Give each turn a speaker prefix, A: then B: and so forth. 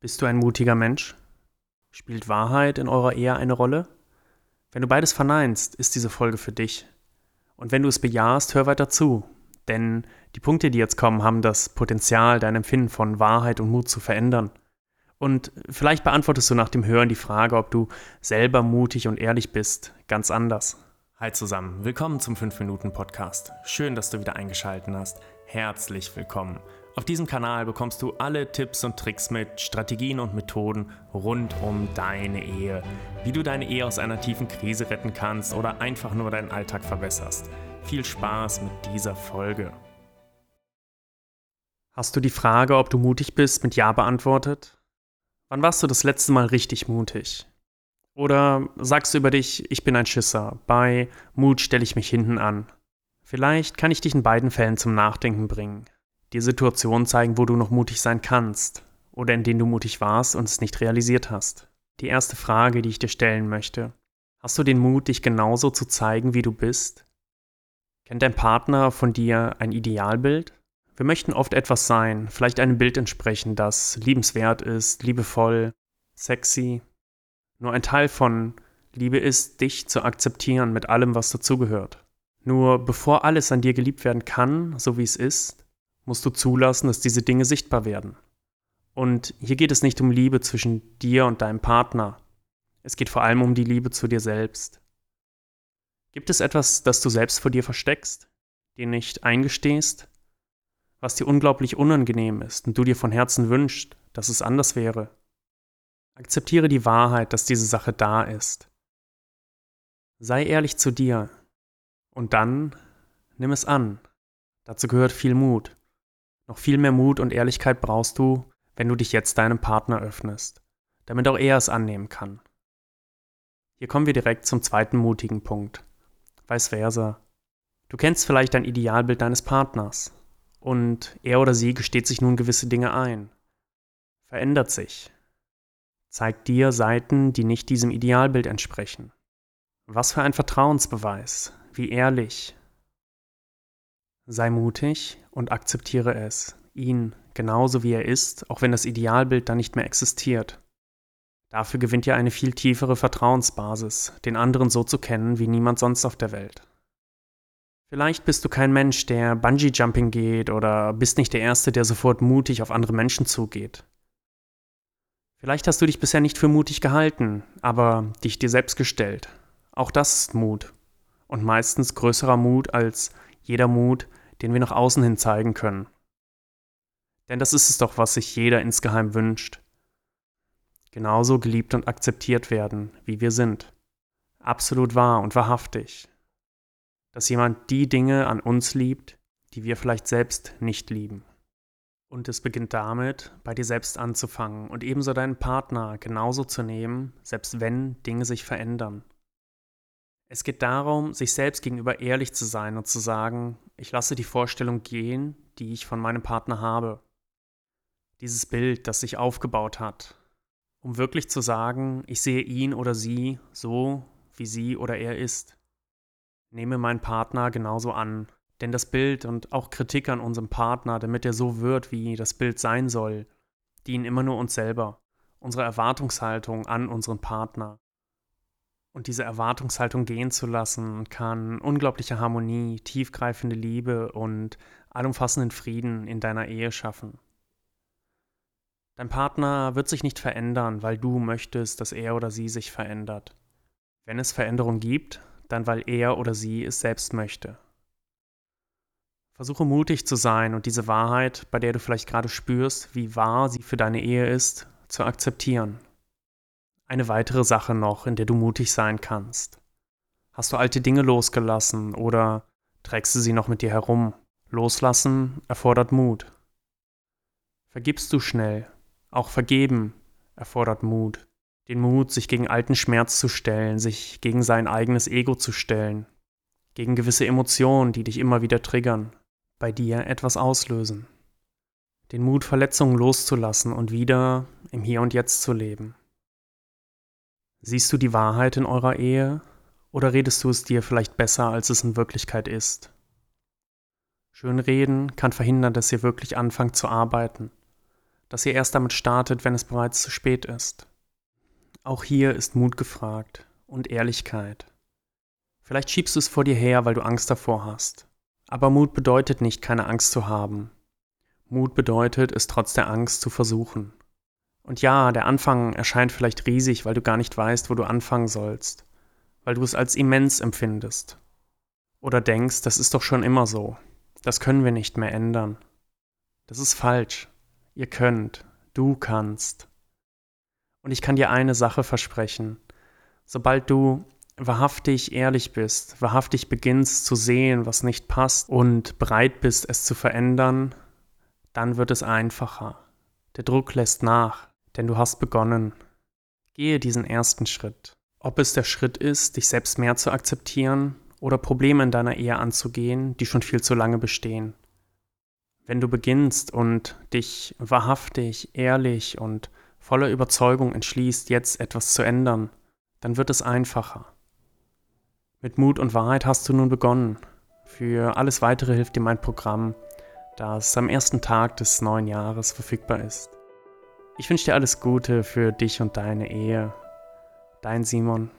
A: Bist du ein mutiger Mensch? Spielt Wahrheit in eurer Ehe eine Rolle? Wenn du beides verneinst, ist diese Folge für dich. Und wenn du es bejahst, hör weiter zu, denn die Punkte, die jetzt kommen, haben das Potenzial, dein Empfinden von Wahrheit und Mut zu verändern. Und vielleicht beantwortest du nach dem Hören die Frage, ob du selber mutig und ehrlich bist, ganz anders. Hi zusammen, willkommen zum 5-Minuten-Podcast. Schön, dass du wieder eingeschaltet hast. Herzlich willkommen. Auf diesem Kanal bekommst du alle Tipps und Tricks mit, Strategien und Methoden rund um deine Ehe. Wie du deine Ehe aus einer tiefen Krise retten kannst oder einfach nur deinen Alltag verbesserst. Viel Spaß mit dieser Folge. Hast du die Frage, ob du mutig bist, mit Ja beantwortet? Wann warst du das letzte Mal richtig mutig? Oder sagst du über dich, ich bin ein Schisser, bei Mut stelle ich mich hinten an? Vielleicht kann ich dich in beiden Fällen zum Nachdenken bringen dir Situationen zeigen, wo du noch mutig sein kannst oder in denen du mutig warst und es nicht realisiert hast. Die erste Frage, die ich dir stellen möchte. Hast du den Mut, dich genauso zu zeigen, wie du bist? Kennt dein Partner von dir ein Idealbild? Wir möchten oft etwas sein, vielleicht einem Bild entsprechen, das liebenswert ist, liebevoll, sexy. Nur ein Teil von Liebe ist, dich zu akzeptieren mit allem, was dazugehört. Nur bevor alles an dir geliebt werden kann, so wie es ist, musst du zulassen, dass diese Dinge sichtbar werden. Und hier geht es nicht um Liebe zwischen dir und deinem Partner. Es geht vor allem um die Liebe zu dir selbst. Gibt es etwas, das du selbst vor dir versteckst, dir nicht eingestehst, was dir unglaublich unangenehm ist und du dir von Herzen wünschst, dass es anders wäre? Akzeptiere die Wahrheit, dass diese Sache da ist. Sei ehrlich zu dir und dann nimm es an. Dazu gehört viel Mut. Noch viel mehr Mut und Ehrlichkeit brauchst du, wenn du dich jetzt deinem Partner öffnest, damit auch er es annehmen kann. Hier kommen wir direkt zum zweiten mutigen Punkt. Vice versa. Du kennst vielleicht ein Idealbild deines Partners und er oder sie gesteht sich nun gewisse Dinge ein. Verändert sich. Zeigt dir Seiten, die nicht diesem Idealbild entsprechen. Was für ein Vertrauensbeweis, wie ehrlich, Sei mutig und akzeptiere es, ihn genauso wie er ist, auch wenn das Idealbild dann nicht mehr existiert. Dafür gewinnt ihr eine viel tiefere Vertrauensbasis, den anderen so zu kennen wie niemand sonst auf der Welt. Vielleicht bist du kein Mensch, der Bungee-Jumping geht oder bist nicht der Erste, der sofort mutig auf andere Menschen zugeht. Vielleicht hast du dich bisher nicht für mutig gehalten, aber dich dir selbst gestellt. Auch das ist Mut. Und meistens größerer Mut als jeder Mut, den wir nach außen hin zeigen können. Denn das ist es doch, was sich jeder insgeheim wünscht. Genauso geliebt und akzeptiert werden, wie wir sind. Absolut wahr und wahrhaftig. Dass jemand die Dinge an uns liebt, die wir vielleicht selbst nicht lieben. Und es beginnt damit, bei dir selbst anzufangen und ebenso deinen Partner genauso zu nehmen, selbst wenn Dinge sich verändern. Es geht darum, sich selbst gegenüber ehrlich zu sein und zu sagen, ich lasse die Vorstellung gehen, die ich von meinem Partner habe. Dieses Bild, das sich aufgebaut hat, um wirklich zu sagen, ich sehe ihn oder sie so, wie sie oder er ist. Nehme meinen Partner genauso an, denn das Bild und auch Kritik an unserem Partner, damit er so wird, wie das Bild sein soll, dienen immer nur uns selber, unsere Erwartungshaltung an unseren Partner. Und diese Erwartungshaltung gehen zu lassen, kann unglaubliche Harmonie, tiefgreifende Liebe und allumfassenden Frieden in deiner Ehe schaffen. Dein Partner wird sich nicht verändern, weil du möchtest, dass er oder sie sich verändert. Wenn es Veränderung gibt, dann weil er oder sie es selbst möchte. Versuche mutig zu sein und diese Wahrheit, bei der du vielleicht gerade spürst, wie wahr sie für deine Ehe ist, zu akzeptieren. Eine weitere Sache noch, in der du mutig sein kannst. Hast du alte Dinge losgelassen oder trägst du sie noch mit dir herum? Loslassen erfordert Mut. Vergibst du schnell? Auch vergeben erfordert Mut. Den Mut, sich gegen alten Schmerz zu stellen, sich gegen sein eigenes Ego zu stellen, gegen gewisse Emotionen, die dich immer wieder triggern, bei dir etwas auslösen. Den Mut, Verletzungen loszulassen und wieder im Hier und Jetzt zu leben. Siehst du die Wahrheit in eurer Ehe oder redest du es dir vielleicht besser, als es in Wirklichkeit ist? Schönreden kann verhindern, dass ihr wirklich anfangt zu arbeiten. dass ihr erst damit startet, wenn es bereits zu spät ist. Auch hier ist Mut gefragt und Ehrlichkeit. Vielleicht schiebst du es vor dir her, weil du Angst davor hast. Aber Mut bedeutet nicht, keine Angst zu haben. Mut bedeutet, es trotz der Angst zu versuchen. Und ja, der Anfang erscheint vielleicht riesig, weil du gar nicht weißt, wo du anfangen sollst, weil du es als immens empfindest. Oder denkst, das ist doch schon immer so, das können wir nicht mehr ändern. Das ist falsch. Ihr könnt, du kannst. Und ich kann dir eine Sache versprechen. Sobald du wahrhaftig ehrlich bist, wahrhaftig beginnst zu sehen, was nicht passt und bereit bist, es zu verändern, dann wird es einfacher. Der Druck lässt nach, denn du hast begonnen. Gehe diesen ersten Schritt. Ob es der Schritt ist, dich selbst mehr zu akzeptieren oder Probleme in deiner Ehe anzugehen, die schon viel zu lange bestehen. Wenn du beginnst und dich wahrhaftig, ehrlich und voller Überzeugung entschließt, jetzt etwas zu ändern, dann wird es einfacher. Mit Mut und Wahrheit hast du nun begonnen. Für alles weitere hilft dir mein Programm, das am ersten Tag des neuen Jahres verfügbar ist. Ich wünsche dir alles Gute für dich und deine Ehe. Dein Simon.